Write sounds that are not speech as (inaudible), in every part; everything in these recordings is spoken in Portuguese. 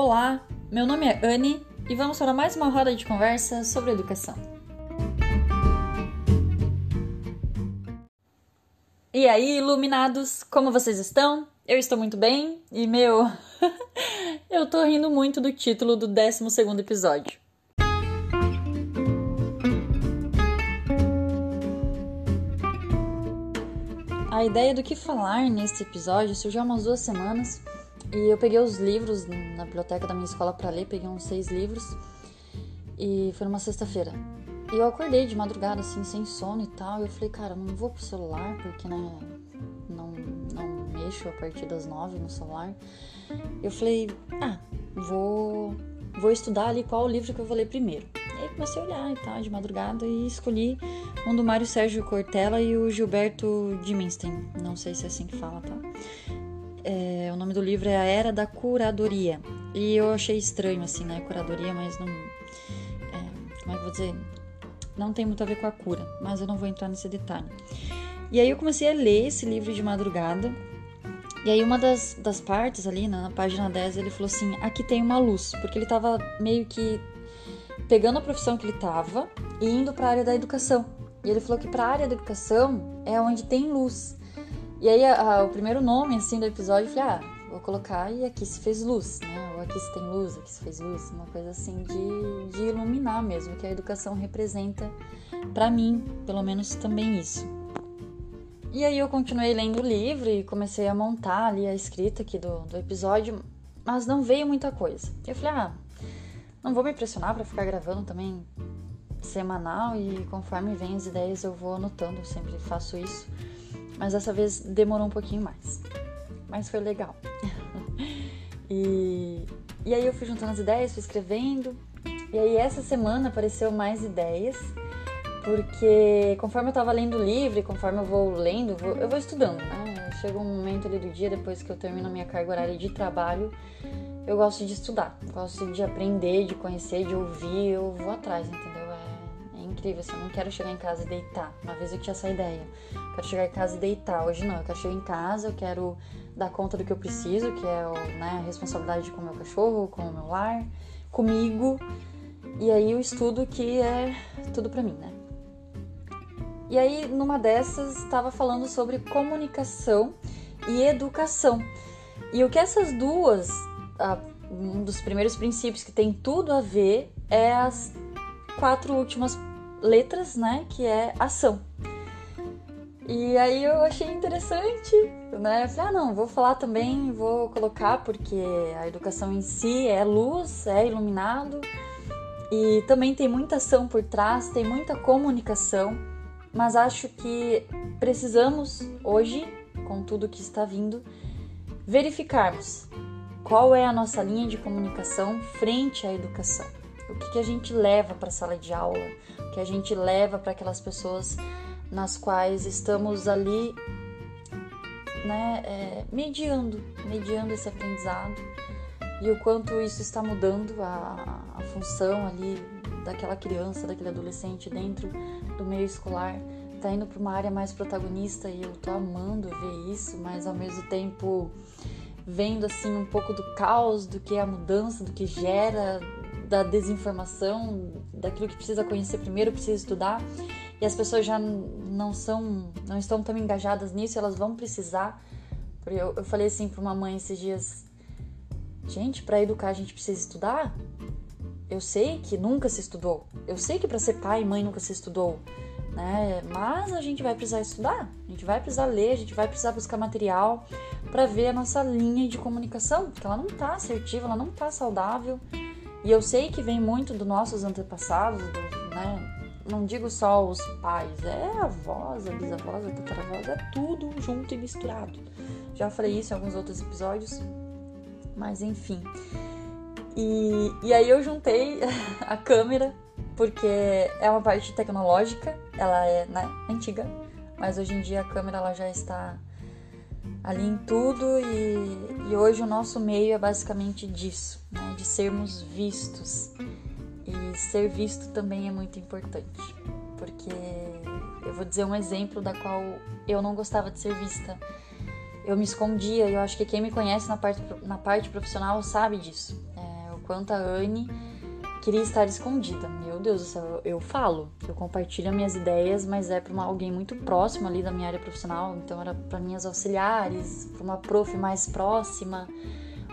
Olá, meu nome é Anne e vamos para mais uma roda de conversa sobre educação. E aí, iluminados, como vocês estão? Eu estou muito bem e, meu, (laughs) eu tô rindo muito do título do 12 episódio. A ideia do que falar nesse episódio surgiu há umas duas semanas e eu peguei os livros na biblioteca da minha escola para ler, peguei uns seis livros e foi numa sexta-feira. E eu acordei de madrugada, assim, sem sono e tal. E eu falei, cara, não vou pro celular, porque, né, não, não mexo a partir das nove no celular. Eu falei, ah, vou, vou estudar ali qual o livro que eu vou ler primeiro. E aí comecei a olhar e tal, de madrugada, e escolhi um do Mário Sérgio Cortella e o Gilberto Diminstein. Não sei se é assim que fala, tá? É, o nome do livro é A Era da Curadoria. E eu achei estranho, assim, né? Curadoria, mas não. É, como é que eu vou dizer? não tem muito a ver com a cura, mas eu não vou entrar nesse detalhe. E aí eu comecei a ler esse livro de madrugada, e aí uma das, das partes ali, na página 10, ele falou assim, aqui tem uma luz, porque ele tava meio que pegando a profissão que ele tava e indo para a área da educação. E ele falou que para a área da educação é onde tem luz. E aí a, a, o primeiro nome assim do episódio, eu falei, ah, vou colocar e aqui se fez luz, né? Ou aqui se tem luz, aqui se fez luz, uma coisa assim de, de iluminar mesmo, que a educação representa para mim, pelo menos também isso. E aí eu continuei lendo o livro e comecei a montar ali a escrita aqui do, do episódio, mas não veio muita coisa. Eu falei, ah, não vou me pressionar para ficar gravando também semanal e conforme vem as ideias eu vou anotando, eu sempre faço isso. Mas dessa vez demorou um pouquinho mais mas foi legal. (laughs) e, e aí eu fui juntando as ideias, fui escrevendo. E aí essa semana apareceu mais ideias, porque conforme eu tava lendo o livro, conforme eu vou lendo, eu vou estudando, né? Chega um momento ali do dia, depois que eu termino a minha carga horária de trabalho, eu gosto de estudar, gosto de aprender, de conhecer, de ouvir, eu vou atrás, entendeu? É, é incrível, assim, eu não quero chegar em casa e deitar. Uma vez eu tinha essa ideia, quero chegar em casa e deitar. Hoje não, eu quero chegar em casa, eu quero dar conta do que eu preciso, que é né, a responsabilidade com o meu cachorro, com o meu lar, comigo. E aí o estudo que é tudo para mim, né? E aí numa dessas estava falando sobre comunicação e educação. E o que essas duas, um dos primeiros princípios que tem tudo a ver é as quatro últimas letras, né? Que é ação. E aí eu achei interessante, né? Eu falei, ah, não, vou falar também, vou colocar, porque a educação em si é luz, é iluminado, e também tem muita ação por trás, tem muita comunicação, mas acho que precisamos hoje, com tudo que está vindo, verificarmos qual é a nossa linha de comunicação frente à educação. O que, que a gente leva para a sala de aula, o que a gente leva para aquelas pessoas nas quais estamos ali né, é, mediando, mediando esse aprendizado e o quanto isso está mudando a, a função ali daquela criança, daquele adolescente dentro do meio escolar, tá indo para uma área mais protagonista e eu tô amando ver isso, mas ao mesmo tempo vendo assim um pouco do caos, do que é a mudança, do que gera, da desinformação, daquilo que precisa conhecer primeiro, precisa estudar e as pessoas já não são, não estão tão engajadas nisso, elas vão precisar. Eu, eu falei assim para uma mãe esses dias, gente, para educar a gente precisa estudar. Eu sei que nunca se estudou, eu sei que para ser pai e mãe nunca se estudou, né? Mas a gente vai precisar estudar, a gente vai precisar ler, a gente vai precisar buscar material para ver a nossa linha de comunicação, porque ela não tá assertiva, ela não tá saudável. E eu sei que vem muito dos nossos antepassados, do, né? Não digo só os pais, é a avós, a bisavós, a tataravós, é tudo junto e misturado. Já falei isso em alguns outros episódios, mas enfim. E, e aí eu juntei (laughs) a câmera, porque é uma parte tecnológica, ela é né, antiga, mas hoje em dia a câmera ela já está ali em tudo e, e hoje o nosso meio é basicamente disso, né, de sermos vistos. E ser visto também é muito importante, porque eu vou dizer um exemplo da qual eu não gostava de ser vista. Eu me escondia, e eu acho que quem me conhece na parte, na parte profissional sabe disso. É, enquanto a Anne queria estar escondida. Meu Deus do céu, eu falo, eu compartilho minhas ideias, mas é para alguém muito próximo ali da minha área profissional, então era para minhas auxiliares, para uma prof mais próxima.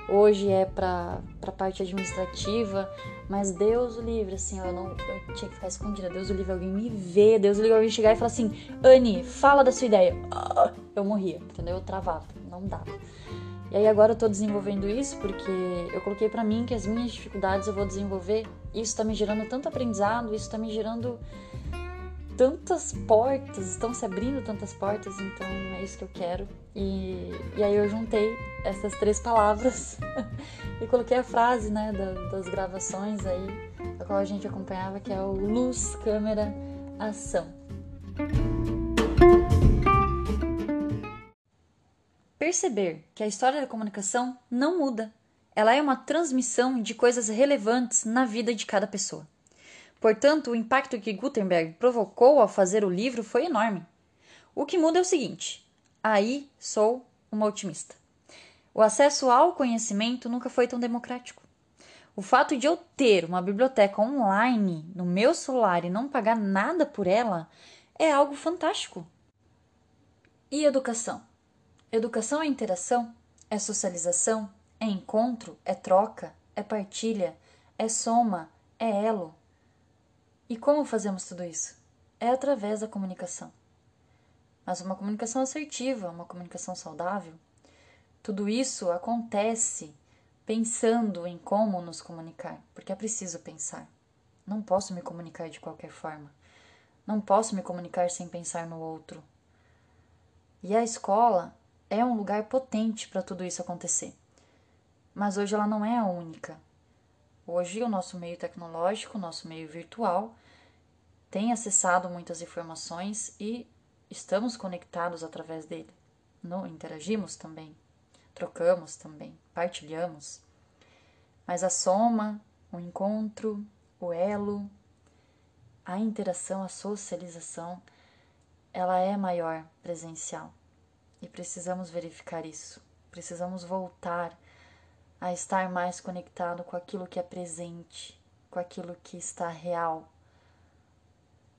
Hoje é para a parte administrativa, mas Deus o livre, assim, eu não eu tinha que ficar escondida. Deus o livre, alguém me vê, Deus o livre, alguém chegar e falar assim: Anne, fala da sua ideia. Eu morria, entendeu? Eu travava, não dava. E aí agora eu tô desenvolvendo isso porque eu coloquei para mim que as minhas dificuldades eu vou desenvolver. Isso tá me gerando tanto aprendizado, isso tá me gerando tantas portas, estão se abrindo tantas portas, então é isso que eu quero. E, e aí eu juntei essas três palavras (laughs) e coloquei a frase né, da, das gravações aí, a qual a gente acompanhava, que é o luz, câmera, ação. perceber que a história da comunicação não muda. Ela é uma transmissão de coisas relevantes na vida de cada pessoa. Portanto, o impacto que Gutenberg provocou ao fazer o livro foi enorme. O que muda é o seguinte: aí sou uma otimista. O acesso ao conhecimento nunca foi tão democrático. O fato de eu ter uma biblioteca online no meu celular e não pagar nada por ela é algo fantástico. E educação? Educação é interação, é socialização, é encontro, é troca, é partilha, é soma, é elo. E como fazemos tudo isso? É através da comunicação. Mas uma comunicação assertiva, uma comunicação saudável. Tudo isso acontece pensando em como nos comunicar, porque é preciso pensar. Não posso me comunicar de qualquer forma. Não posso me comunicar sem pensar no outro. E a escola é um lugar potente para tudo isso acontecer. Mas hoje ela não é a única. Hoje o nosso meio tecnológico, o nosso meio virtual, tem acessado muitas informações e estamos conectados através dele. No, interagimos também, trocamos também, partilhamos. Mas a soma, o encontro, o elo, a interação, a socialização, ela é maior presencial. E precisamos verificar isso. Precisamos voltar a estar mais conectado com aquilo que é presente, com aquilo que está real.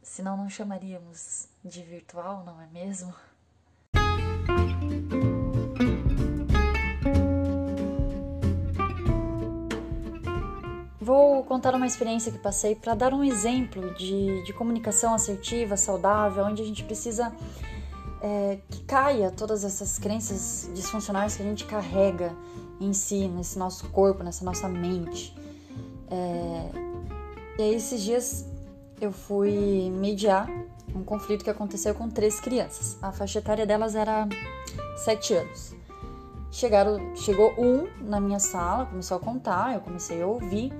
Senão não chamaríamos de virtual, não é mesmo? Vou contar uma experiência que passei para dar um exemplo de, de comunicação assertiva, saudável, onde a gente precisa é, que caia todas essas crenças disfuncionais que a gente carrega em si, nesse nosso corpo, nessa nossa mente. É, e aí, esses dias eu fui mediar um conflito que aconteceu com três crianças. A faixa etária delas era sete anos. Chegaram, chegou um na minha sala, começou a contar, eu comecei a ouvir.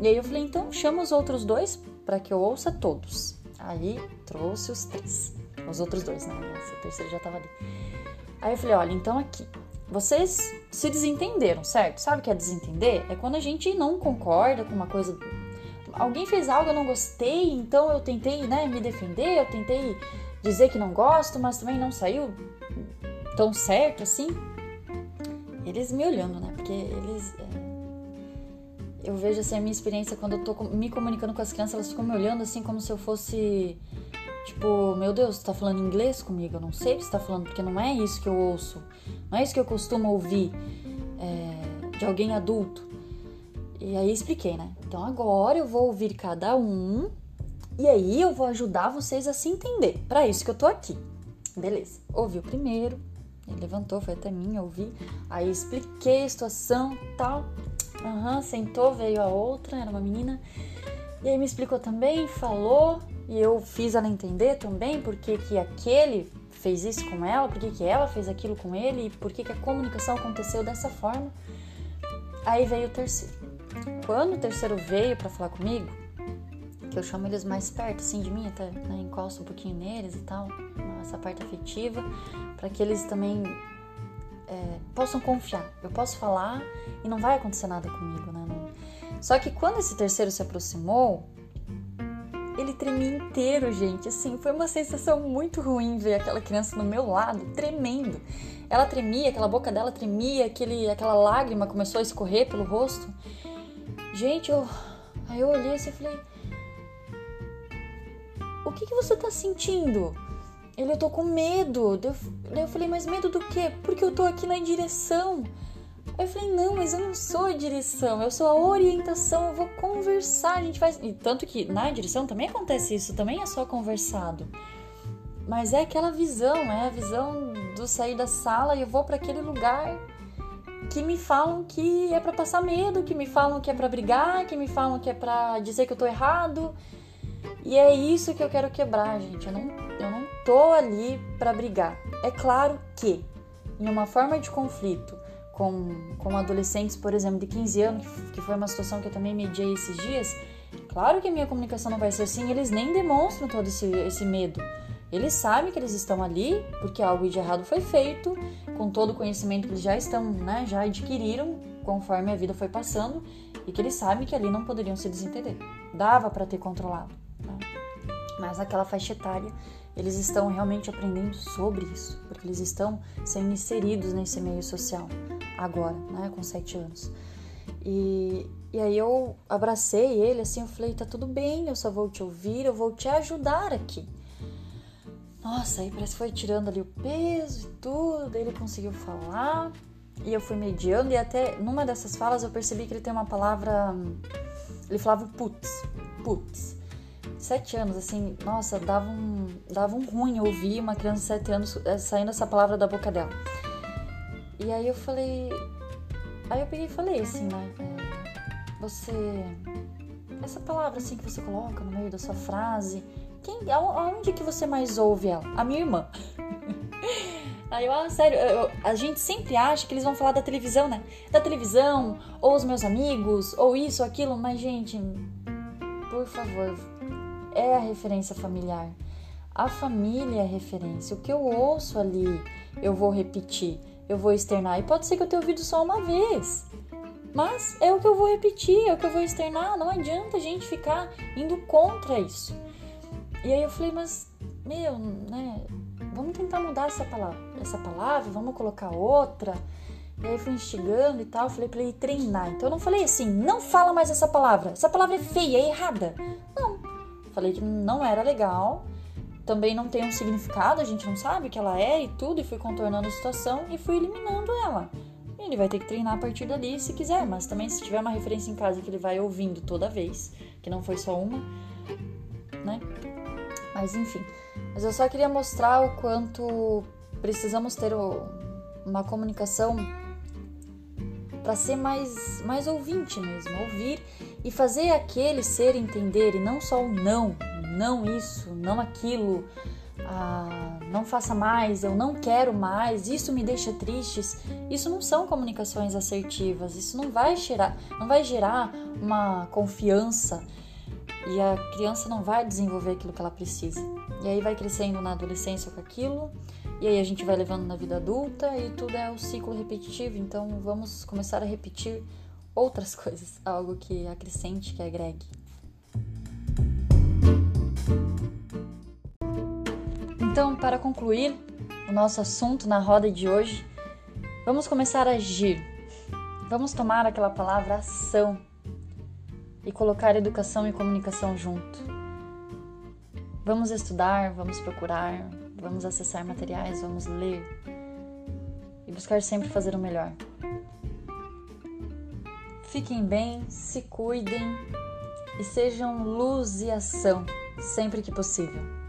E aí eu falei, então chama os outros dois para que eu ouça todos. Aí trouxe os três. Os outros dois, né? Esse terceiro já tava ali. Aí eu falei, olha, então aqui, vocês se desentenderam, certo? Sabe o que é desentender? É quando a gente não concorda com uma coisa. Alguém fez algo, eu não gostei, então eu tentei, né, me defender, eu tentei dizer que não gosto, mas também não saiu tão certo assim. Eles me olhando, né? Porque eles. É... Eu vejo assim a minha experiência quando eu tô me comunicando com as crianças, elas ficam me olhando assim como se eu fosse Tipo, meu Deus, você tá falando inglês comigo? Eu não sei o que você tá falando, porque não é isso que eu ouço. Não é isso que eu costumo ouvir é, de alguém adulto. E aí expliquei, né? Então agora eu vou ouvir cada um e aí eu vou ajudar vocês a se entender. Para isso que eu tô aqui. Beleza. Ouvi o primeiro, ele levantou, foi até mim, eu ouvi. Aí expliquei a situação, tal. Aham, uhum, sentou, veio a outra, era uma menina. E aí me explicou também, falou, e eu fiz ela entender também por que, que aquele fez isso com ela, por que, que ela fez aquilo com ele por que, que a comunicação aconteceu dessa forma. Aí veio o terceiro. Quando o terceiro veio para falar comigo, que eu chamo eles mais perto assim de mim, até né, encosto um pouquinho neles e tal, essa parte afetiva, para que eles também é, possam confiar. Eu posso falar e não vai acontecer nada comigo, né? Só que quando esse terceiro se aproximou, ele tremia inteiro, gente. Assim, foi uma sensação muito ruim ver aquela criança no meu lado, tremendo. Ela tremia, aquela boca dela tremia, aquele, aquela lágrima começou a escorrer pelo rosto. Gente, eu. Aí eu olhei assim e falei. O que, que você tá sentindo? Ele, eu tô com medo. Daí eu falei, mas medo do quê? Porque eu tô aqui na direção. Eu falei, não, mas eu não sou a direção, eu sou a orientação, eu vou conversar, a gente faz. E tanto que na direção também acontece isso, também é só conversado. Mas é aquela visão, é a visão do sair da sala e eu vou para aquele lugar que me falam que é para passar medo, que me falam que é para brigar, que me falam que é para dizer que eu tô errado. E é isso que eu quero quebrar, gente. Eu não, eu não tô ali para brigar. É claro que em uma forma de conflito com, com adolescentes, por exemplo, de 15 anos, que foi uma situação que eu também mediei esses dias, claro que a minha comunicação não vai ser assim, eles nem demonstram todo esse, esse medo. Eles sabem que eles estão ali porque algo de errado foi feito, com todo o conhecimento que eles já estão, né, já adquiriram conforme a vida foi passando, e que eles sabem que ali não poderiam se desentender. Dava para ter controlado. Né? Mas naquela faixa etária, eles estão realmente aprendendo sobre isso, porque eles estão sendo inseridos nesse meio social agora, né, com sete anos. E, e aí eu abracei ele assim, eu falei, tá tudo bem, eu só vou te ouvir, eu vou te ajudar aqui. Nossa, aí parece que foi tirando ali o peso e tudo, ele conseguiu falar. E eu fui mediando e até numa dessas falas eu percebi que ele tem uma palavra, ele falava putz, putz. Sete anos, assim, nossa, dava um, dava um ruim ouvir uma criança de sete anos eh, saindo essa palavra da boca dela. E aí eu falei. Aí eu peguei e falei assim, né? É, você. Essa palavra assim que você coloca no meio da sua frase, quem, aonde que você mais ouve ela? A minha irmã. (laughs) Aí eu, ah, sério, eu, a gente sempre acha que eles vão falar da televisão, né? Da televisão, ou os meus amigos, ou isso, ou aquilo, mas, gente, por favor, é a referência familiar. A família é a referência. O que eu ouço ali, eu vou repetir eu vou externar. E pode ser que eu tenha ouvido só uma vez. Mas é o que eu vou repetir, é o que eu vou externar. Não adianta a gente ficar indo contra isso. E aí eu falei, mas, meu, né? Vamos tentar mudar essa palavra, essa palavra, vamos colocar outra. E aí fui instigando e tal, falei para ele treinar. Então eu não falei assim, não fala mais essa palavra. Essa palavra é feia, é errada. Não. Falei que não era legal também não tem um significado, a gente não sabe o que ela é e tudo, e fui contornando a situação e fui eliminando ela. Ele vai ter que treinar a partir dali se quiser, mas também se tiver uma referência em casa que ele vai ouvindo toda vez, que não foi só uma, né? Mas enfim. Mas eu só queria mostrar o quanto precisamos ter uma comunicação para ser mais, mais ouvinte mesmo, ouvir e fazer aquele ser entender e não só o não, não isso, não aquilo, ah, não faça mais, eu não quero mais, isso me deixa triste. Isso não são comunicações assertivas, isso não vai gerar, não vai gerar uma confiança e a criança não vai desenvolver aquilo que ela precisa. E aí vai crescendo na adolescência com aquilo, e aí a gente vai levando na vida adulta e tudo é o um ciclo repetitivo. Então vamos começar a repetir outras (laughs) coisas, algo que acrescente, que agregue. Então, para concluir o nosso assunto na roda de hoje, vamos começar a agir. Vamos tomar aquela palavra ação e colocar educação e comunicação junto. Vamos estudar, vamos procurar, vamos acessar materiais, vamos ler e buscar sempre fazer o melhor. Fiquem bem, se cuidem e sejam luz e ação sempre que possível.